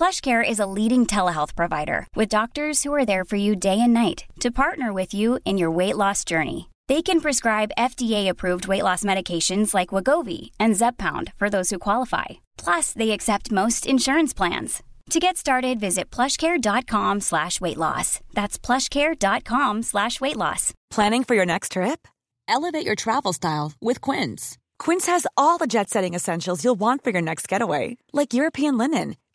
PlushCare is a leading telehealth provider with doctors who are there for you day and night to partner with you in your weight loss journey. They can prescribe FDA-approved weight loss medications like Wagovi and Zepbound for those who qualify. Plus, they accept most insurance plans. To get started, visit plushcare.com slash weight loss. That's plushcare.com slash weight loss. Planning for your next trip? Elevate your travel style with Quince. Quince has all the jet-setting essentials you'll want for your next getaway, like European linen,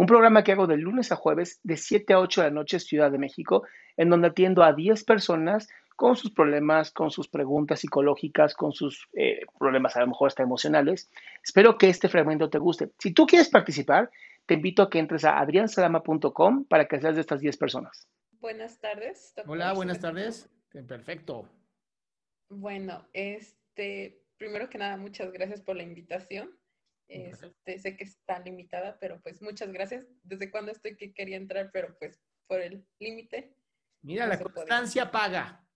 un programa que hago de lunes a jueves de 7 a 8 de la noche Ciudad de México, en donde atiendo a 10 personas con sus problemas, con sus preguntas psicológicas, con sus eh, problemas a lo mejor hasta emocionales. Espero que este fragmento te guste. Si tú quieres participar, te invito a que entres a adriansalama.com para que seas de estas 10 personas. Buenas tardes. doctor. Hola, buenas tardes. Perfecto. Bueno, este, primero que nada, muchas gracias por la invitación. Este, sé que está limitada, pero pues muchas gracias. Desde cuando estoy que quería entrar, pero pues por el límite. Mira, no la puede. constancia paga.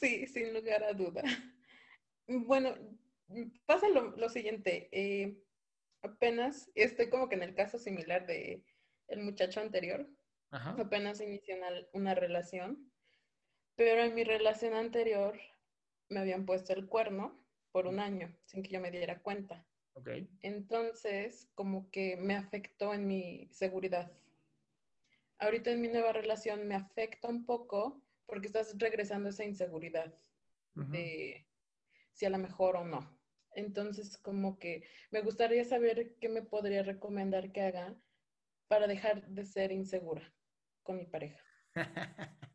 Sí, sin lugar a duda. Bueno, pasa lo, lo siguiente. eh, apenas estoy como que en el caso similar de el muchacho anterior. Ajá. Apenas inicié una, una relación, pero en mi relación anterior me habían puesto el cuerno por un año sin que yo me diera cuenta. Ok. Entonces, como que me afectó en mi seguridad. Ahorita en mi nueva relación me afecta un poco porque estás regresando esa inseguridad Ujú. de si a lo mejor o no. Entonces, como que me gustaría saber qué me podría recomendar que haga para dejar de ser insegura con mi pareja.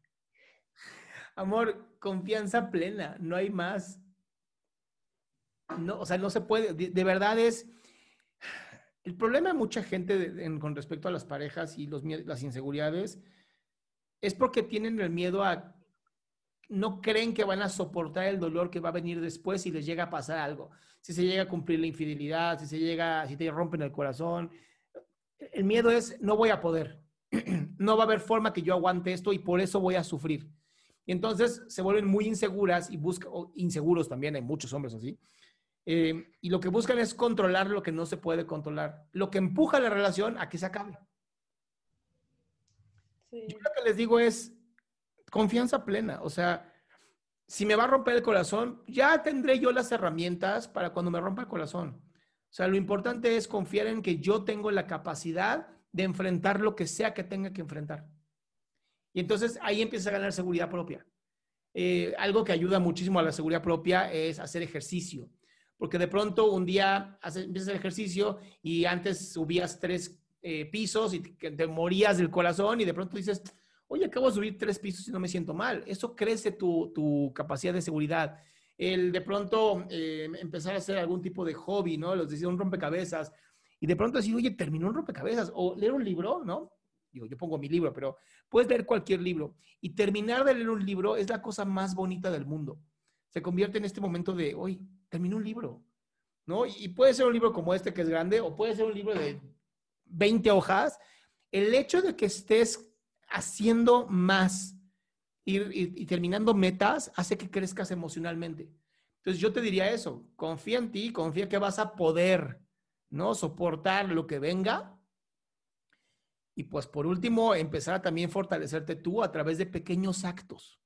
Amor, confianza plena, no hay más. No, o sea, no se puede, de, verdad es, el problema de mucha gente en- con respecto a las parejas y los, las inseguridades es porque tienen el miedo a, no creen que van a soportar el dolor que va a venir después si les llega a pasar algo. Si se llega a cumplir la infidelidad, si se llega, si te rompen el corazón. El miedo es, no voy a poder. no va a haber forma que yo aguante esto y por eso voy a sufrir. Y entonces se vuelven muy inseguras y buscan, inseguros también, hay muchos hombres así. Eh, y lo que buscan es controlar lo que no se puede controlar. Lo que empuja la relación a que se acabe. Sí, Yo lo que les digo es confianza plena. O sea, si me va a romper el corazón, ya tendré yo las herramientas para cuando me rompa el corazón. O sea, lo importante es confiar en que yo tengo la capacidad de enfrentar lo que sea que tenga que enfrentar. Y entonces ahí empieza a ganar seguridad propia. Eh, algo que ayuda muchísimo a la seguridad propia es hacer ejercicio. Porque de pronto un día haces, empiezas el ejercicio y antes subías tres eh, pisos y te, morías del corazón y de pronto dices, oye, acabo de subir tres pisos y no me siento mal. Eso crece tu, tu capacidad de seguridad. El de pronto eh, empezar a hacer algún tipo de hobby, ¿no? Los decía un rompecabezas. Y de pronto decir, oye, terminó un rompecabezas. O leer un libro, ¿no? Digo, yo pongo mi libro, pero puedes leer cualquier libro. Y terminar de leer un libro es la cosa más bonita del mundo. Se convierte en este momento de, oye, terminé un libro, ¿no? Y puede ser un libro como este que es grande, o puede ser un libro de 20 hojas. El hecho de que estés haciendo más y, y- y terminando metas hace que crezcas emocionalmente. Entonces yo te diría eso, confía en ti, confía que vas a poder, ¿no? Soportar lo que venga. Y pues por último, empezar a también fortalecerte tú a través de pequeños actos.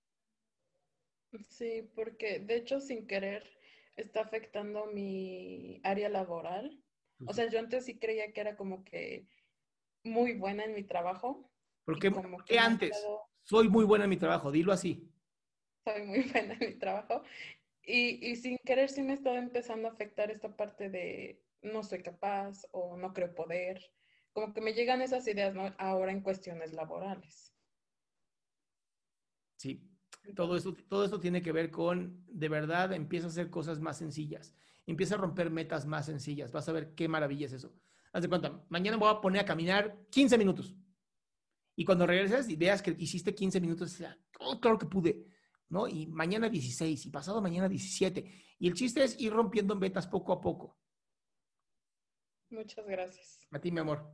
Sí, porque de hecho sin querer está afectando mi área laboral. O sea, yo antes sí creía que era como que muy buena en mi trabajo. ¿Por y qué, como que antes? estado- Soy muy buena en mi trabajo, dilo así. soy muy buena en mi trabajo. Y, y sin querer sí me estaba empezando a afectar esta parte de no soy capaz o no creo poder. Como que me llegan esas ideas ¿no? ahora en cuestiones laborales. Sí, todo esto, todo esto tiene que ver con, de verdad, empieza a hacer cosas más sencillas. Empieza a romper metas más sencillas. Vas a ver qué maravilla es eso. Haz de cuenta, mañana me voy a poner a caminar 15 minutos. Y cuando regreses y veas que hiciste 15 minutos, oh, claro que pude, ¿no? Y mañana 16 y pasado mañana 17. Y el chiste es ir rompiendo metas poco a poco. Muchas gracias. A ti, mi amor.